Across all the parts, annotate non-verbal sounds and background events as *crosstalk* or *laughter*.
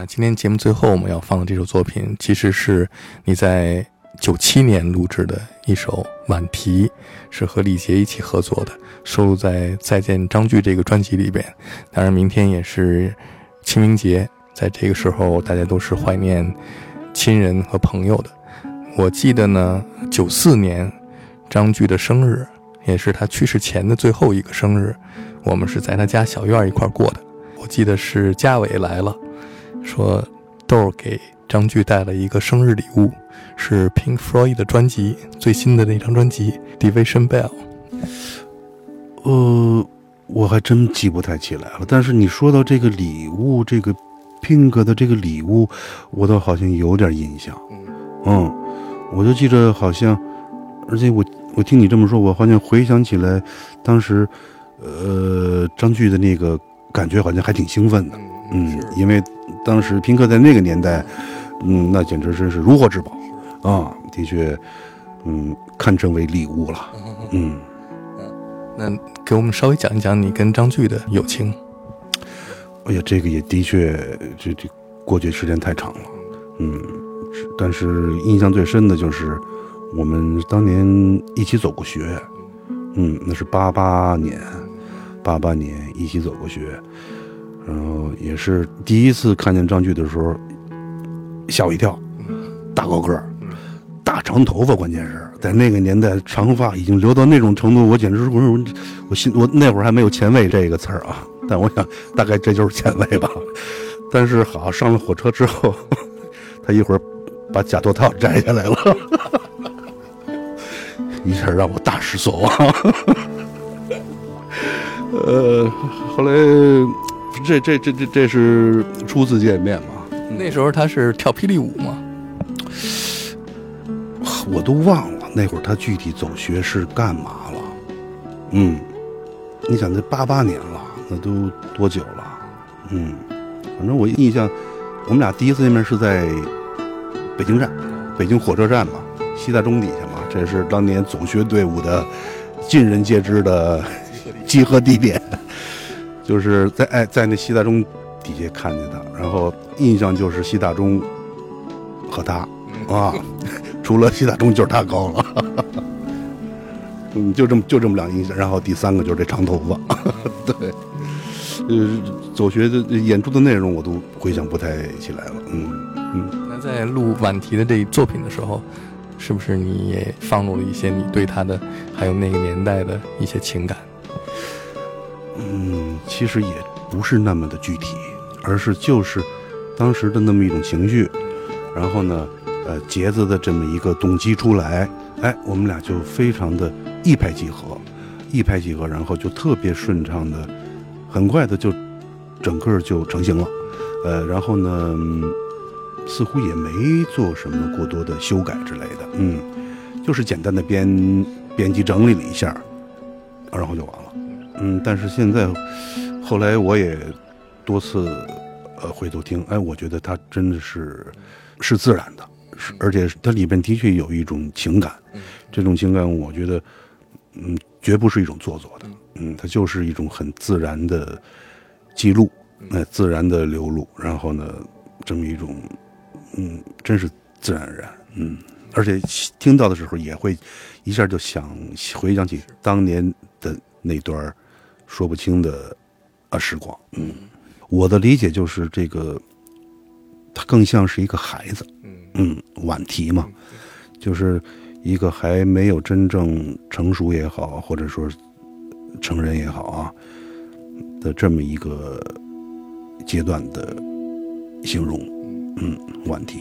那今天节目最后我们要放的这首作品，其实是你在九七年录制的一首《晚题》，是和李杰一起合作的，收录在《再见张炬》这个专辑里边。当然，明天也是清明节，在这个时候，大家都是怀念亲人和朋友的。我记得呢，九四年张炬的生日，也是他去世前的最后一个生日，我们是在他家小院一块过的。我记得是嘉伟来了，说豆儿给张炬带了一个生日礼物，是 Pink Floyd 的专辑最新的那张专辑《Division Bell》。呃，我还真记不太起来了。但是你说到这个礼物，这个 Pink 的这个礼物，我倒好像有点印象。嗯，我就记着好像，而且我我听你这么说，我好像回想起来，当时，呃，张炬的那个感觉好像还挺兴奋的。嗯，因为当时平克在那个年代，嗯，那简直真是如获至宝啊！的确，嗯，堪称为礼物了。嗯，那给我们稍微讲一讲你跟张炬的友情。哎呀，这个也的确，这这过去时间太长了。嗯，但是印象最深的就是我们当年一起走过学。嗯，那是八八年，八八年一起走过学。然后也是第一次看见张炬的时候，吓我一跳，大高个儿，大长头发，关键是在那个年代，长发已经留到那种程度，我简直是我我我心我那会儿还没有前卫这个词儿啊，*laughs* 但我想大概这就是前卫吧。但是好上了火车之后，*laughs* 他一会儿把假头套摘下来了，*laughs* 一下让我大失所望。呃，后来。这这这这这是初次见面嘛？那时候他是跳霹雳舞吗？我都忘了那会儿他具体走学是干嘛了。嗯，你想那八八年了，那都多久了？嗯，反正我印象，我们俩第一次见面是在北京站，北京火车站嘛，西大钟底下嘛，这是当年总学队伍的尽人皆知的 *laughs* 集合地点。就是在哎，在那西大钟底下看见他，然后印象就是西大钟和他啊，*laughs* 除了西大钟就是他高了，*laughs* 嗯，就这么就这么两印象。然后第三个就是这长头发，*laughs* 对，呃，走学的演出的内容我都回想不太起来了，嗯嗯。那在录晚提的这作品的时候，是不是你也放入了一些你对他的还有那个年代的一些情感？其实也不是那么的具体，而是就是当时的那么一种情绪，然后呢，呃，节子的这么一个动机出来，哎，我们俩就非常的一拍即合，一拍即合，然后就特别顺畅的，很快的就整个就成型了，呃，然后呢，似乎也没做什么过多的修改之类的，嗯，就是简单的编编辑整理了一下，然后就完了。嗯，但是现在，后来我也多次呃回头听，哎，我觉得它真的是是自然的，是而且它里边的确有一种情感，这种情感我觉得嗯绝不是一种做作的，嗯，它就是一种很自然的记录，那自然的流露，然后呢这么一种嗯真是自然而然，嗯，而且听到的时候也会一下就想回想起当年的那段说不清的啊时光，嗯，我的理解就是这个，他更像是一个孩子，嗯，晚提嘛，就是一个还没有真正成熟也好，或者说成人也好啊的这么一个阶段的形容，嗯，晚提，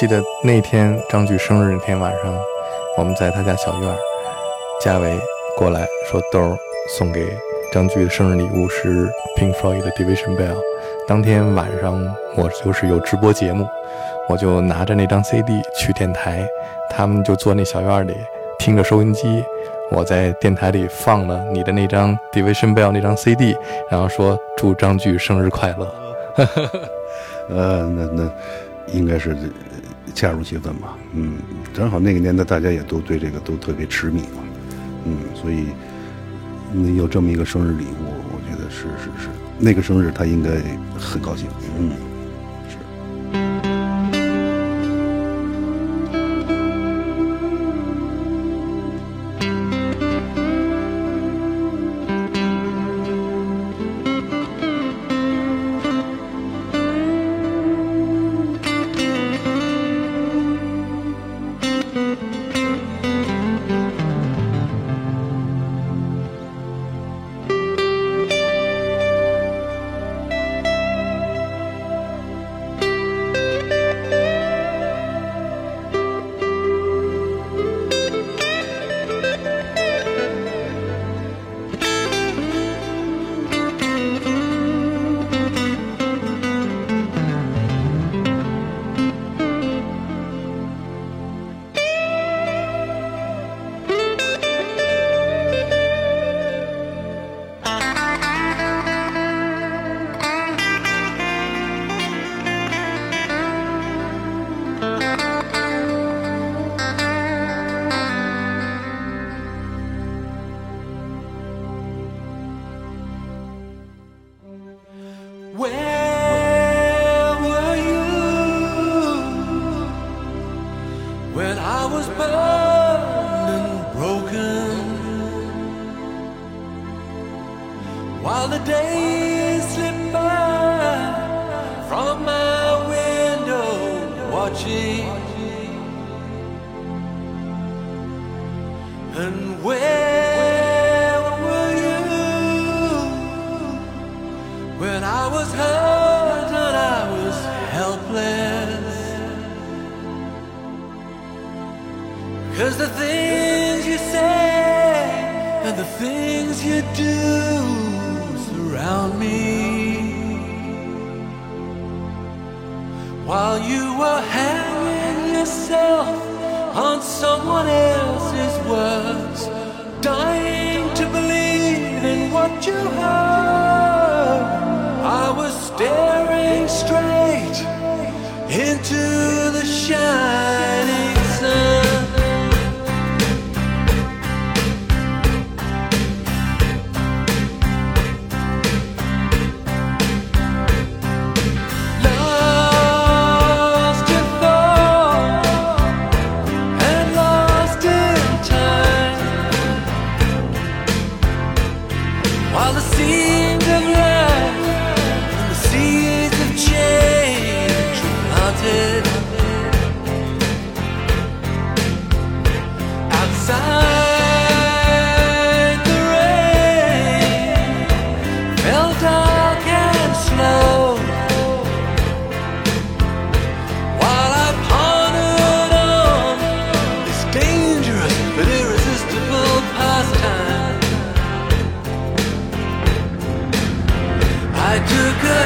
记得那天张炬生日那天晚上，我们在他家小院儿，嘉伟过来说豆儿送给张炬的生日礼物是 Pink Floyd 的 Division Bell。当天晚上我就是有直播节目，我就拿着那张 CD 去电台，他们就坐那小院里听着收音机，我在电台里放了你的那张 Division Bell 那张 CD，然后说祝张炬生日快乐。*laughs* 呃，那那应该是恰如其分吧。嗯，正好那个年代大家也都对这个都特别痴迷嘛。嗯，所以你有这么一个生日礼物，我觉得是是是，那个生日他应该很高兴。嗯，when I was burned and broken? While the days slip by from my window, watching. And where Cause the things you say and the things you do surround me. While you were hanging yourself on someone else's words, dying to believe in what you heard, I was staring straight into the shine. I took a